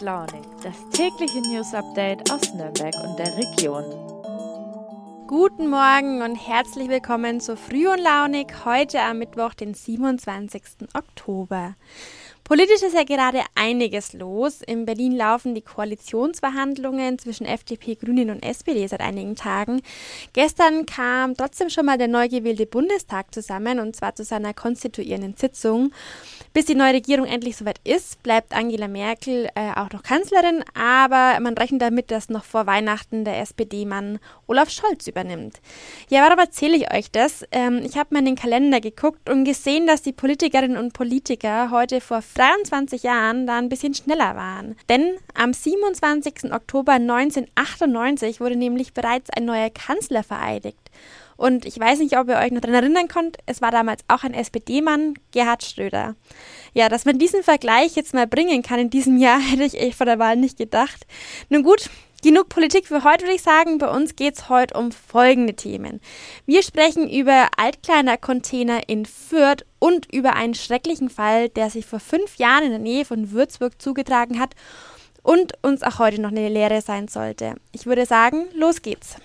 Launig, das tägliche News Update aus Nürnberg und der Region. Guten Morgen und herzlich willkommen zu Früh und Launig heute am Mittwoch, den 27. Oktober. Politisch ist ja gerade einiges los. In Berlin laufen die Koalitionsverhandlungen zwischen FDP, Grünen und SPD seit einigen Tagen. Gestern kam trotzdem schon mal der neu gewählte Bundestag zusammen und zwar zu seiner konstituierenden Sitzung. Bis die neue Regierung endlich soweit ist, bleibt Angela Merkel äh, auch noch Kanzlerin, aber man rechnet damit, dass noch vor Weihnachten der SPD-Mann Olaf Scholz übernimmt. Ja, warum erzähle ich euch das? Ähm, ich habe mal in den Kalender geguckt und gesehen, dass die Politikerinnen und Politiker heute vor 23 Jahren da ein bisschen schneller waren. Denn am 27. Oktober 1998 wurde nämlich bereits ein neuer Kanzler vereidigt. Und ich weiß nicht, ob ihr euch noch daran erinnern könnt, es war damals auch ein SPD-Mann, Gerhard Schröder. Ja, dass man diesen Vergleich jetzt mal bringen kann in diesem Jahr, hätte ich echt vor der Wahl nicht gedacht. Nun gut, Genug Politik für heute, würde ich sagen. Bei uns geht es heute um folgende Themen. Wir sprechen über Altkleidercontainer in Fürth und über einen schrecklichen Fall, der sich vor fünf Jahren in der Nähe von Würzburg zugetragen hat und uns auch heute noch eine Lehre sein sollte. Ich würde sagen, los geht's.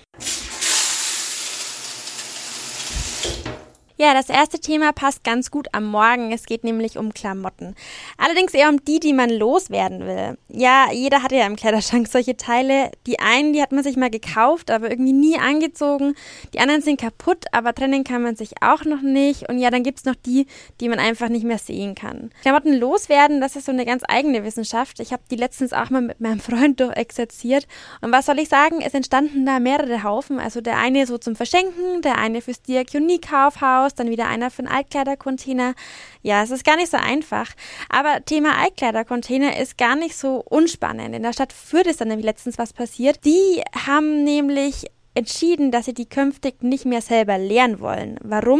Ja, das erste Thema passt ganz gut am Morgen. Es geht nämlich um Klamotten. Allerdings eher um die, die man loswerden will. Ja, jeder hat ja im Kleiderschrank solche Teile. Die einen, die hat man sich mal gekauft, aber irgendwie nie angezogen. Die anderen sind kaputt, aber trennen kann man sich auch noch nicht. Und ja, dann gibt's noch die, die man einfach nicht mehr sehen kann. Klamotten loswerden, das ist so eine ganz eigene Wissenschaft. Ich habe die letztens auch mal mit meinem Freund durchexerziert. Und was soll ich sagen? Es entstanden da mehrere Haufen. Also der eine so zum Verschenken, der eine fürs Diakonie-Kaufhaus raus, dann wieder einer für einen Altkleidercontainer. Ja, es ist gar nicht so einfach. Aber Thema Altkleidercontainer ist gar nicht so unspannend. In der Stadt Fürth ist dann nämlich letztens was passiert. Die haben nämlich entschieden, dass sie die künftig nicht mehr selber leeren wollen. Warum?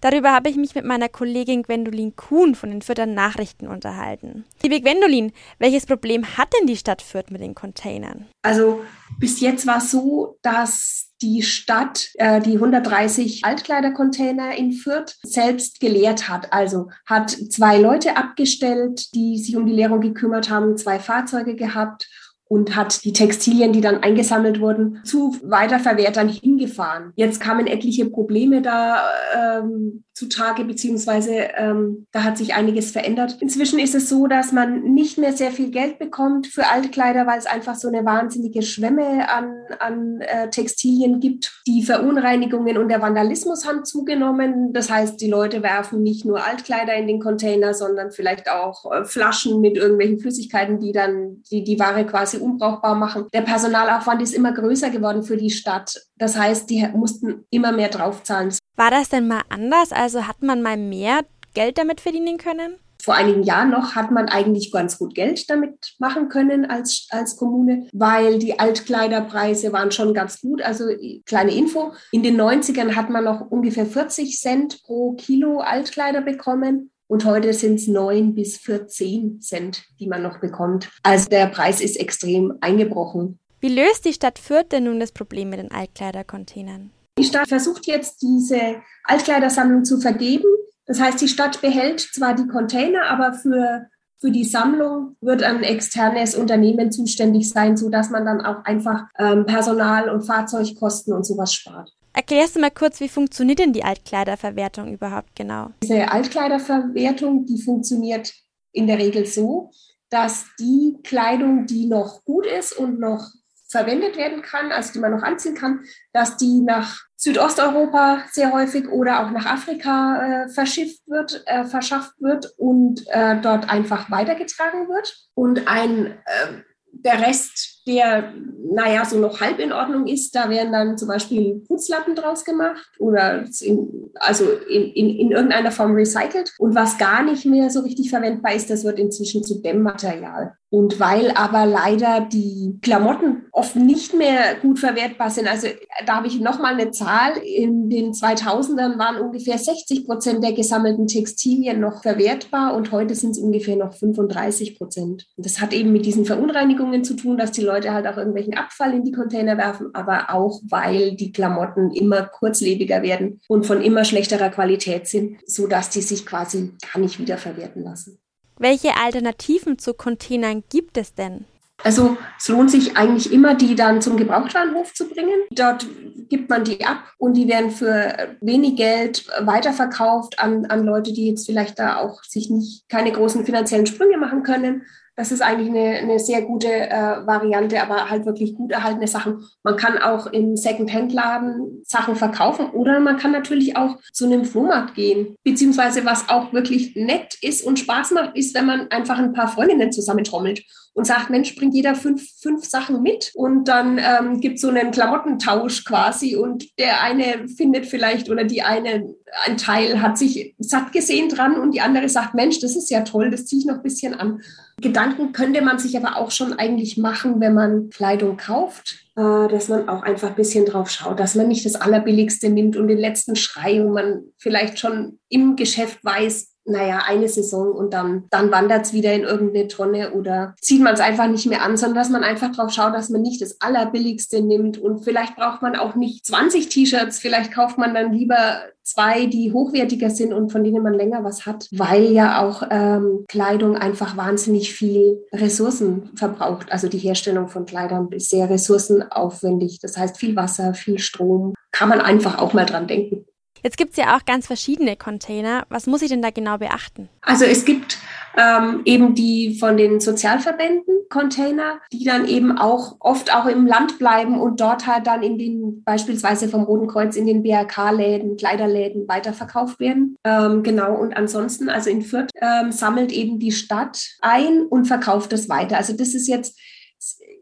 Darüber habe ich mich mit meiner Kollegin Gwendolin Kuhn von den Fürther Nachrichten unterhalten. Liebe Gwendolin, welches Problem hat denn die Stadt Fürth mit den Containern? Also bis jetzt war es so, dass die Stadt äh, die 130 Altkleidercontainer in Fürth selbst geleert hat. Also hat zwei Leute abgestellt, die sich um die Leerung gekümmert haben, zwei Fahrzeuge gehabt und hat die Textilien, die dann eingesammelt wurden, zu Weiterverwertern hingefahren. Jetzt kamen etliche Probleme da ähm, zutage, beziehungsweise ähm, da hat sich einiges verändert. Inzwischen ist es so, dass man nicht mehr sehr viel Geld bekommt für Altkleider, weil es einfach so eine wahnsinnige Schwemme an, an äh, Textilien gibt. Die Verunreinigungen und der Vandalismus haben zugenommen. Das heißt, die Leute werfen nicht nur Altkleider in den Container, sondern vielleicht auch äh, Flaschen mit irgendwelchen Flüssigkeiten, die dann die, die Ware quasi unbrauchbar machen. Der Personalaufwand ist immer größer geworden für die Stadt. Das heißt, die mussten immer mehr draufzahlen. War das denn mal anders? Also hat man mal mehr Geld damit verdienen können? Vor einigen Jahren noch hat man eigentlich ganz gut Geld damit machen können als, als Kommune, weil die Altkleiderpreise waren schon ganz gut. Also kleine Info, in den 90ern hat man noch ungefähr 40 Cent pro Kilo Altkleider bekommen. Und heute sind es 9 bis 14 Cent, die man noch bekommt. Also der Preis ist extrem eingebrochen. Wie löst die Stadt Fürth denn nun das Problem mit den Altkleidercontainern? Die Stadt versucht jetzt, diese Altkleidersammlung zu vergeben. Das heißt, die Stadt behält zwar die Container, aber für, für die Sammlung wird ein externes Unternehmen zuständig sein, sodass man dann auch einfach ähm, Personal- und Fahrzeugkosten und sowas spart. Erklärst du mal kurz, wie funktioniert denn die Altkleiderverwertung überhaupt genau? Diese Altkleiderverwertung, die funktioniert in der Regel so, dass die Kleidung, die noch gut ist und noch verwendet werden kann, also die man noch anziehen kann, dass die nach Südosteuropa sehr häufig oder auch nach Afrika äh, verschifft wird, äh, verschafft wird und äh, dort einfach weitergetragen wird. Und ein äh, der Rest, der, naja, so noch halb in Ordnung ist, da werden dann zum Beispiel Putzlappen draus gemacht oder in, also in, in, in irgendeiner Form recycelt. Und was gar nicht mehr so richtig verwendbar ist, das wird inzwischen zu Dämmmaterial. Und weil aber leider die Klamotten oft nicht mehr gut verwertbar sind, also da habe ich nochmal eine Zahl, in den 2000ern waren ungefähr 60 Prozent der gesammelten Textilien noch verwertbar und heute sind es ungefähr noch 35 Prozent. Das hat eben mit diesen Verunreinigungen zu tun, dass die Leute halt auch irgendwelchen Abfall in die Container werfen, aber auch weil die Klamotten immer kurzlebiger werden und von immer schlechterer Qualität sind, sodass die sich quasi gar nicht wiederverwerten lassen. Welche Alternativen zu Containern gibt es denn? Also es lohnt sich eigentlich immer, die dann zum Gebrauchtwarenhof zu bringen. Dort gibt man die ab und die werden für wenig Geld weiterverkauft an, an Leute, die jetzt vielleicht da auch sich nicht keine großen finanziellen Sprünge machen können. Das ist eigentlich eine, eine sehr gute äh, Variante, aber halt wirklich gut erhaltene Sachen. Man kann auch im Second-Hand-Laden Sachen verkaufen oder man kann natürlich auch zu einem Flohmarkt gehen. Beziehungsweise was auch wirklich nett ist und Spaß macht, ist, wenn man einfach ein paar Freundinnen zusammentrommelt und sagt, Mensch, bringt jeder fünf, fünf Sachen mit und dann ähm, gibt so einen Klamottentausch quasi und der eine findet vielleicht oder die eine, ein Teil hat sich satt gesehen dran und die andere sagt, Mensch, das ist ja toll, das ziehe ich noch ein bisschen an. Gedanken könnte man sich aber auch schon eigentlich machen, wenn man Kleidung kauft, äh, dass man auch einfach ein bisschen drauf schaut, dass man nicht das Allerbilligste nimmt und den letzten Schrei und man vielleicht schon im Geschäft weiß, naja, eine Saison und dann, dann wandert es wieder in irgendeine Tonne oder zieht man es einfach nicht mehr an, sondern dass man einfach drauf schaut, dass man nicht das Allerbilligste nimmt und vielleicht braucht man auch nicht 20 T-Shirts, vielleicht kauft man dann lieber zwei, die hochwertiger sind und von denen man länger was hat, weil ja auch ähm, Kleidung einfach wahnsinnig viel Ressourcen verbraucht. Also die Herstellung von Kleidern ist sehr ressourcenaufwendig. Das heißt viel Wasser, viel Strom. Kann man einfach auch mal dran denken. Jetzt gibt es ja auch ganz verschiedene Container. Was muss ich denn da genau beachten? Also es gibt ähm, eben die von den Sozialverbänden Container, die dann eben auch oft auch im Land bleiben und dort halt dann in den beispielsweise vom Roten Kreuz in den BRK-Läden, Kleiderläden weiterverkauft werden. Ähm, genau, und ansonsten, also in Fürth ähm, sammelt eben die Stadt ein und verkauft das weiter. Also das ist jetzt,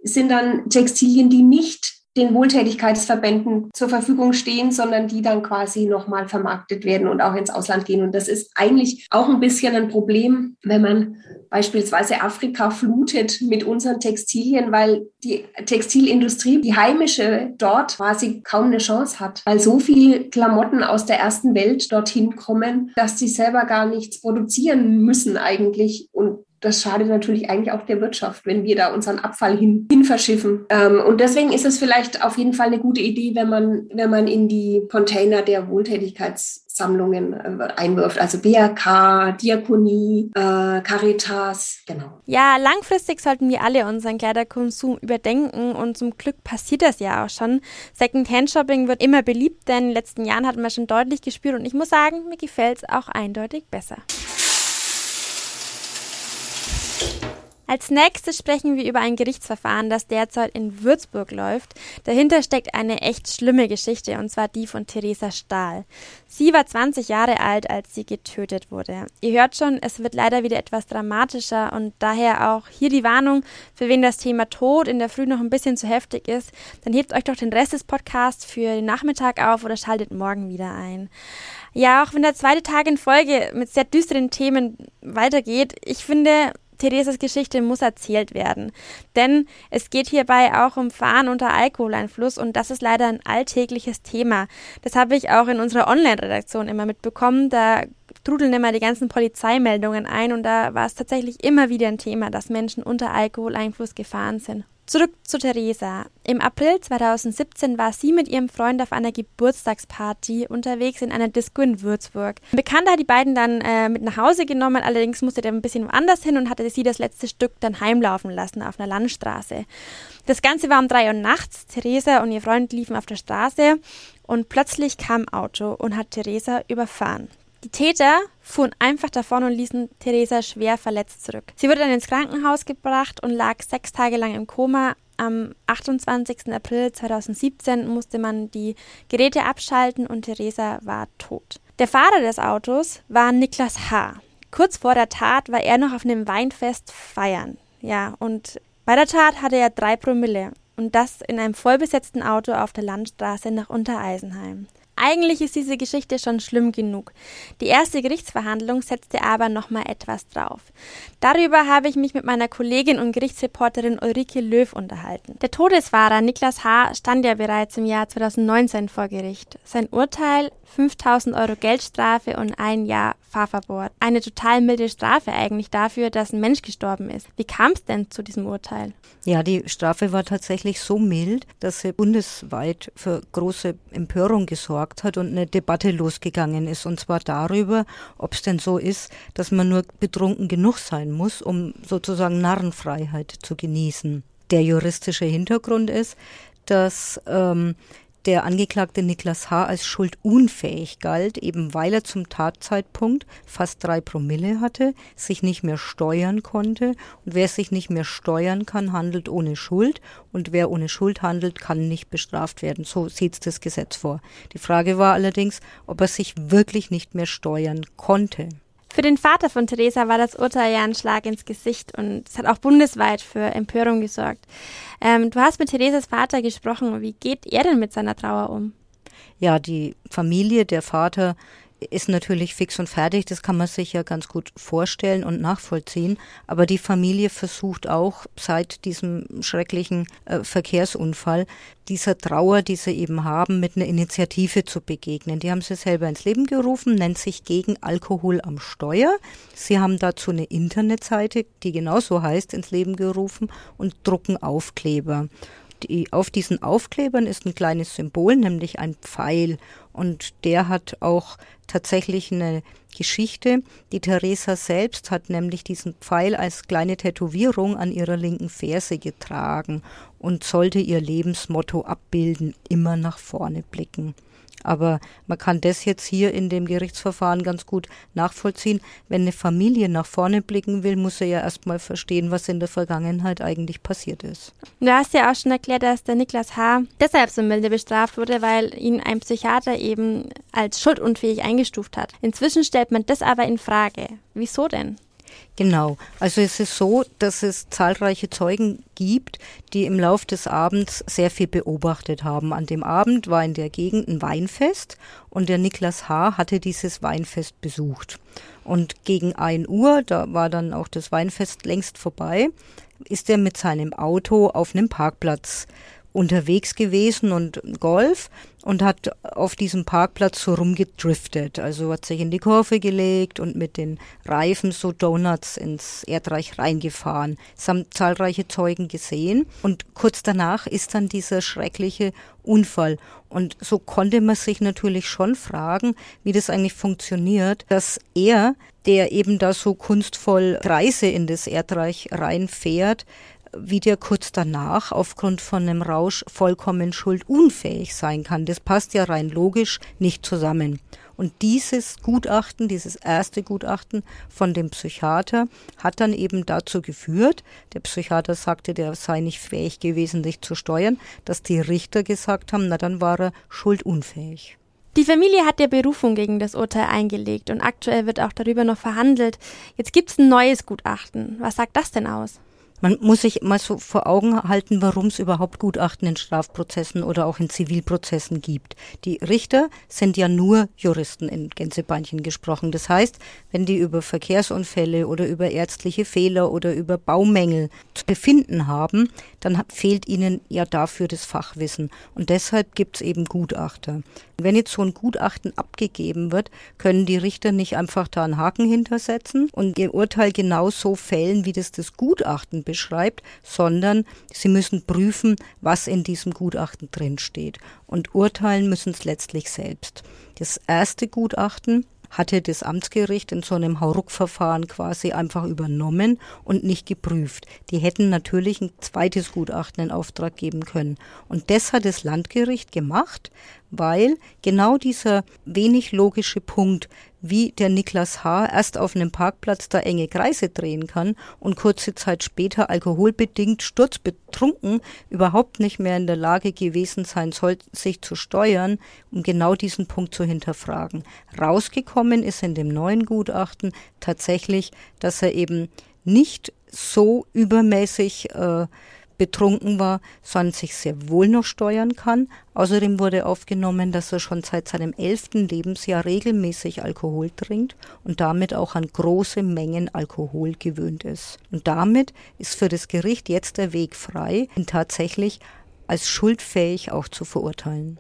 sind dann Textilien, die nicht den Wohltätigkeitsverbänden zur Verfügung stehen, sondern die dann quasi nochmal vermarktet werden und auch ins Ausland gehen. Und das ist eigentlich auch ein bisschen ein Problem, wenn man beispielsweise Afrika flutet mit unseren Textilien, weil die Textilindustrie, die heimische dort quasi kaum eine Chance hat, weil so viele Klamotten aus der ersten Welt dorthin kommen, dass sie selber gar nichts produzieren müssen eigentlich. Und das schadet natürlich eigentlich auch der Wirtschaft, wenn wir da unseren Abfall hin, hin verschiffen. Ähm, und deswegen ist es vielleicht auf jeden Fall eine gute Idee, wenn man, wenn man in die Container der Wohltätigkeitssammlungen äh, einwirft. Also BRK, Diakonie, äh, Caritas, genau. Ja, langfristig sollten wir alle unseren Kleiderkonsum überdenken und zum Glück passiert das ja auch schon. Second-Hand-Shopping wird immer beliebter. In den letzten Jahren hat man schon deutlich gespürt und ich muss sagen, mir gefällt es auch eindeutig besser. Als nächstes sprechen wir über ein Gerichtsverfahren, das derzeit in Würzburg läuft. Dahinter steckt eine echt schlimme Geschichte, und zwar die von Theresa Stahl. Sie war 20 Jahre alt, als sie getötet wurde. Ihr hört schon, es wird leider wieder etwas dramatischer und daher auch hier die Warnung, für wen das Thema Tod in der Früh noch ein bisschen zu heftig ist, dann hebt euch doch den Rest des Podcasts für den Nachmittag auf oder schaltet morgen wieder ein. Ja, auch wenn der zweite Tag in Folge mit sehr düsteren Themen weitergeht, ich finde, Theresas Geschichte muss erzählt werden. Denn es geht hierbei auch um Fahren unter Alkoholeinfluss und das ist leider ein alltägliches Thema. Das habe ich auch in unserer Online-Redaktion immer mitbekommen. Da trudeln immer die ganzen Polizeimeldungen ein und da war es tatsächlich immer wieder ein Thema, dass Menschen unter Alkoholeinfluss gefahren sind. Zurück zu Theresa. Im April 2017 war sie mit ihrem Freund auf einer Geburtstagsparty unterwegs in einer Disco in Würzburg. Ein Bekannter hat die beiden dann äh, mit nach Hause genommen, allerdings musste der ein bisschen woanders hin und hatte sie das letzte Stück dann heimlaufen lassen auf einer Landstraße. Das Ganze war um drei Uhr nachts. Theresa und ihr Freund liefen auf der Straße und plötzlich kam ein Auto und hat Theresa überfahren. Die Täter fuhren einfach davon und ließen Theresa schwer verletzt zurück. Sie wurde dann ins Krankenhaus gebracht und lag sechs Tage lang im Koma. Am 28. April 2017 musste man die Geräte abschalten und Theresa war tot. Der Fahrer des Autos war Niklas H. Kurz vor der Tat war er noch auf einem Weinfest feiern. Ja, und bei der Tat hatte er drei Promille. Und das in einem vollbesetzten Auto auf der Landstraße nach Untereisenheim. Eigentlich ist diese Geschichte schon schlimm genug. Die erste Gerichtsverhandlung setzte aber nochmal etwas drauf. Darüber habe ich mich mit meiner Kollegin und Gerichtsreporterin Ulrike Löw unterhalten. Der Todesfahrer Niklas H. stand ja bereits im Jahr 2019 vor Gericht. Sein Urteil 5000 Euro Geldstrafe und ein Jahr Fahrverbot. Eine total milde Strafe eigentlich dafür, dass ein Mensch gestorben ist. Wie kam es denn zu diesem Urteil? Ja, die Strafe war tatsächlich so mild, dass sie bundesweit für große Empörung gesorgt hat und eine Debatte losgegangen ist. Und zwar darüber, ob es denn so ist, dass man nur betrunken genug sein muss, um sozusagen Narrenfreiheit zu genießen. Der juristische Hintergrund ist, dass ähm, der Angeklagte Niklas H. als schuldunfähig galt, eben weil er zum Tatzeitpunkt fast drei Promille hatte, sich nicht mehr steuern konnte. Und wer sich nicht mehr steuern kann, handelt ohne Schuld. Und wer ohne Schuld handelt, kann nicht bestraft werden. So sieht das Gesetz vor. Die Frage war allerdings, ob er sich wirklich nicht mehr steuern konnte. Für den Vater von Theresa war das Urteil ja ein Schlag ins Gesicht und es hat auch bundesweit für Empörung gesorgt. Ähm, du hast mit Theresas Vater gesprochen. Wie geht er denn mit seiner Trauer um? Ja, die Familie, der Vater ist natürlich fix und fertig, das kann man sich ja ganz gut vorstellen und nachvollziehen. Aber die Familie versucht auch seit diesem schrecklichen äh, Verkehrsunfall dieser Trauer, die sie eben haben, mit einer Initiative zu begegnen. Die haben sie selber ins Leben gerufen, nennt sich gegen Alkohol am Steuer. Sie haben dazu eine Internetseite, die genauso heißt, ins Leben gerufen und drucken Aufkleber. Die, auf diesen Aufklebern ist ein kleines Symbol, nämlich ein Pfeil. Und der hat auch tatsächlich eine Geschichte. Die Theresa selbst hat nämlich diesen Pfeil als kleine Tätowierung an ihrer linken Ferse getragen und sollte ihr Lebensmotto abbilden, immer nach vorne blicken. Aber man kann das jetzt hier in dem Gerichtsverfahren ganz gut nachvollziehen. Wenn eine Familie nach vorne blicken will, muss er ja erstmal verstehen, was in der Vergangenheit eigentlich passiert ist. Du hast ja auch schon erklärt, dass der Niklas H. deshalb so milde bestraft wurde, weil ihn ein Psychiater eben als schuldunfähig eingestuft hat. Inzwischen stellt man das aber in Frage. Wieso denn? Genau. Also es ist so, dass es zahlreiche Zeugen gibt, die im Lauf des Abends sehr viel beobachtet haben. An dem Abend war in der Gegend ein Weinfest und der Niklas H. hatte dieses Weinfest besucht. Und gegen ein Uhr, da war dann auch das Weinfest längst vorbei, ist er mit seinem Auto auf einem Parkplatz unterwegs gewesen und Golf und hat auf diesem Parkplatz so rumgedriftet. Also hat sich in die Kurve gelegt und mit den Reifen so Donuts ins Erdreich reingefahren. Das haben zahlreiche Zeugen gesehen. Und kurz danach ist dann dieser schreckliche Unfall. Und so konnte man sich natürlich schon fragen, wie das eigentlich funktioniert, dass er, der eben da so kunstvoll Kreise in das Erdreich reinfährt, wie der kurz danach aufgrund von einem Rausch vollkommen schuldunfähig sein kann. Das passt ja rein logisch nicht zusammen. Und dieses Gutachten, dieses erste Gutachten von dem Psychiater hat dann eben dazu geführt, der Psychiater sagte, der sei nicht fähig gewesen, dich zu steuern, dass die Richter gesagt haben, na dann war er schuldunfähig. Die Familie hat der Berufung gegen das Urteil eingelegt und aktuell wird auch darüber noch verhandelt. Jetzt gibt es ein neues Gutachten. Was sagt das denn aus? Man muss sich mal so vor Augen halten, warum es überhaupt Gutachten in Strafprozessen oder auch in Zivilprozessen gibt. Die Richter sind ja nur Juristen in Gänsebeinchen gesprochen. Das heißt, wenn die über Verkehrsunfälle oder über ärztliche Fehler oder über Baumängel zu befinden haben, dann fehlt ihnen ja dafür das Fachwissen. Und deshalb gibt es eben Gutachter. Wenn jetzt so ein Gutachten abgegeben wird, können die Richter nicht einfach da einen Haken hintersetzen und ihr Urteil genau so fällen, wie das das Gutachten beschreibt, sondern sie müssen prüfen, was in diesem Gutachten drinsteht. Und urteilen müssen es letztlich selbst. Das erste Gutachten hatte das Amtsgericht in so einem Hauruck-Verfahren quasi einfach übernommen und nicht geprüft. Die hätten natürlich ein zweites Gutachten in Auftrag geben können. Und das hat das Landgericht gemacht, weil genau dieser wenig logische Punkt, wie der Niklas H. erst auf einem Parkplatz da enge Kreise drehen kann und kurze Zeit später alkoholbedingt sturzbetrunken überhaupt nicht mehr in der Lage gewesen sein soll, sich zu steuern, um genau diesen Punkt zu hinterfragen. Rausgekommen ist in dem neuen Gutachten tatsächlich, dass er eben nicht so übermäßig äh, betrunken war, sondern sich sehr wohl noch steuern kann. Außerdem wurde aufgenommen, dass er schon seit seinem elften Lebensjahr regelmäßig Alkohol trinkt und damit auch an große Mengen Alkohol gewöhnt ist. Und damit ist für das Gericht jetzt der Weg frei, ihn tatsächlich als schuldfähig auch zu verurteilen.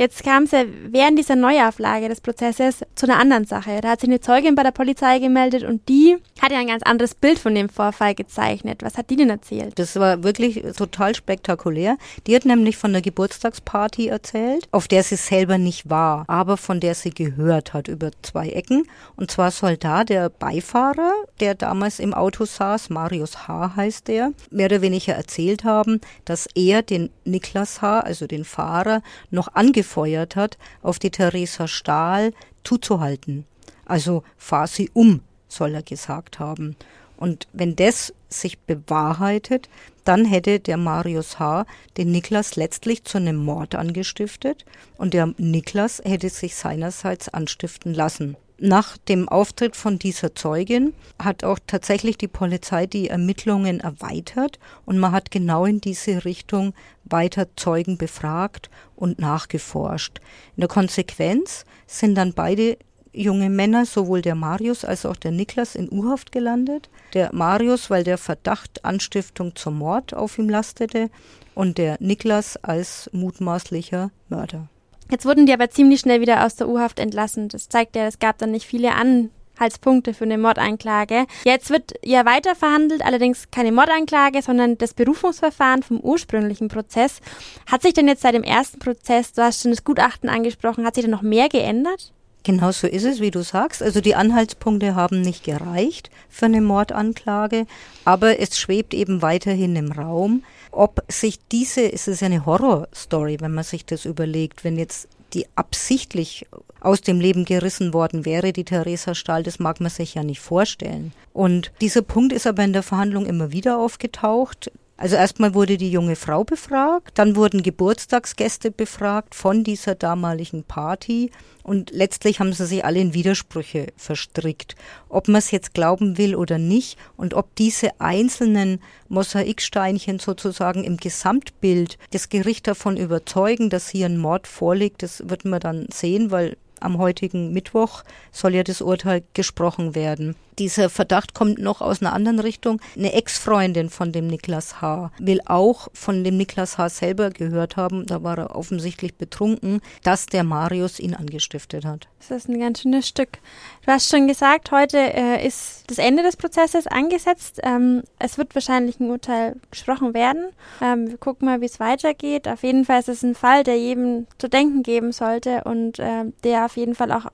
Jetzt kam es ja während dieser Neuauflage des Prozesses zu einer anderen Sache. Da hat sich eine Zeugin bei der Polizei gemeldet und die hat ja ein ganz anderes Bild von dem Vorfall gezeichnet. Was hat die denn erzählt? Das war wirklich total spektakulär. Die hat nämlich von der Geburtstagsparty erzählt, auf der sie selber nicht war, aber von der sie gehört hat über zwei Ecken. Und zwar soll da der Beifahrer, der damals im Auto saß, Marius H. heißt der, mehr oder weniger erzählt haben, dass er den Niklas H., also den Fahrer, noch angefeuert hat, auf die Theresa Stahl zuzuhalten. Also fahr sie um, soll er gesagt haben. Und wenn das sich bewahrheitet, dann hätte der Marius H. den Niklas letztlich zu einem Mord angestiftet und der Niklas hätte sich seinerseits anstiften lassen. Nach dem Auftritt von dieser Zeugin hat auch tatsächlich die Polizei die Ermittlungen erweitert und man hat genau in diese Richtung weiter Zeugen befragt und nachgeforscht. In der Konsequenz sind dann beide junge Männer, sowohl der Marius als auch der Niklas, in U-Haft gelandet. Der Marius, weil der Verdacht Anstiftung zum Mord auf ihm lastete und der Niklas als mutmaßlicher Mörder. Jetzt wurden die aber ziemlich schnell wieder aus der U-Haft entlassen. Das zeigt ja, es gab dann nicht viele Anhaltspunkte für eine Mordanklage. Jetzt wird ja weiter verhandelt, allerdings keine Mordanklage, sondern das Berufungsverfahren vom ursprünglichen Prozess. Hat sich denn jetzt seit dem ersten Prozess, du hast schon das Gutachten angesprochen, hat sich da noch mehr geändert? Genau so ist es, wie du sagst. Also die Anhaltspunkte haben nicht gereicht für eine Mordanklage, aber es schwebt eben weiterhin im Raum, ob sich diese, es ist eine Horrorstory, wenn man sich das überlegt, wenn jetzt die absichtlich aus dem Leben gerissen worden wäre, die Theresa Stahl, das mag man sich ja nicht vorstellen. Und dieser Punkt ist aber in der Verhandlung immer wieder aufgetaucht. Also erstmal wurde die junge Frau befragt, dann wurden Geburtstagsgäste befragt von dieser damaligen Party und letztlich haben sie sich alle in Widersprüche verstrickt. Ob man es jetzt glauben will oder nicht und ob diese einzelnen Mosaiksteinchen sozusagen im Gesamtbild das Gericht davon überzeugen, dass hier ein Mord vorliegt, das wird man dann sehen, weil am heutigen Mittwoch soll ja das Urteil gesprochen werden. Dieser Verdacht kommt noch aus einer anderen Richtung. Eine Ex-Freundin von dem Niklas H. will auch von dem Niklas H. selber gehört haben, da war er offensichtlich betrunken, dass der Marius ihn angestiftet hat. Das ist ein ganz schönes Stück. Du hast schon gesagt, heute äh, ist das Ende des Prozesses angesetzt. Ähm, es wird wahrscheinlich ein Urteil gesprochen werden. Ähm, wir gucken mal, wie es weitergeht. Auf jeden Fall ist es ein Fall, der jedem zu denken geben sollte und äh, der auf jeden Fall auch,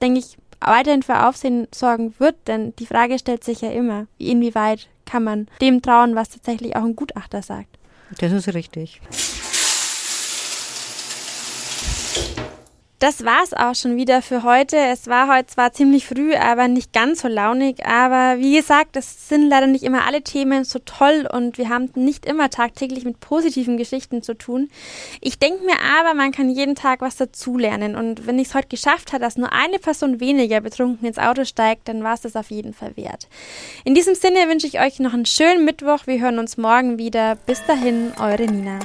denke ich, weiterhin für Aufsehen sorgen wird, denn die Frage stellt sich ja immer, inwieweit kann man dem trauen, was tatsächlich auch ein Gutachter sagt. Das ist richtig. Das war's auch schon wieder für heute. Es war heute zwar ziemlich früh, aber nicht ganz so launig. Aber wie gesagt, es sind leider nicht immer alle Themen so toll und wir haben nicht immer tagtäglich mit positiven Geschichten zu tun. Ich denke mir aber, man kann jeden Tag was dazulernen. Und wenn ich es heute geschafft habe, dass nur eine Person weniger betrunken ins Auto steigt, dann war es das auf jeden Fall wert. In diesem Sinne wünsche ich euch noch einen schönen Mittwoch. Wir hören uns morgen wieder. Bis dahin, eure Nina.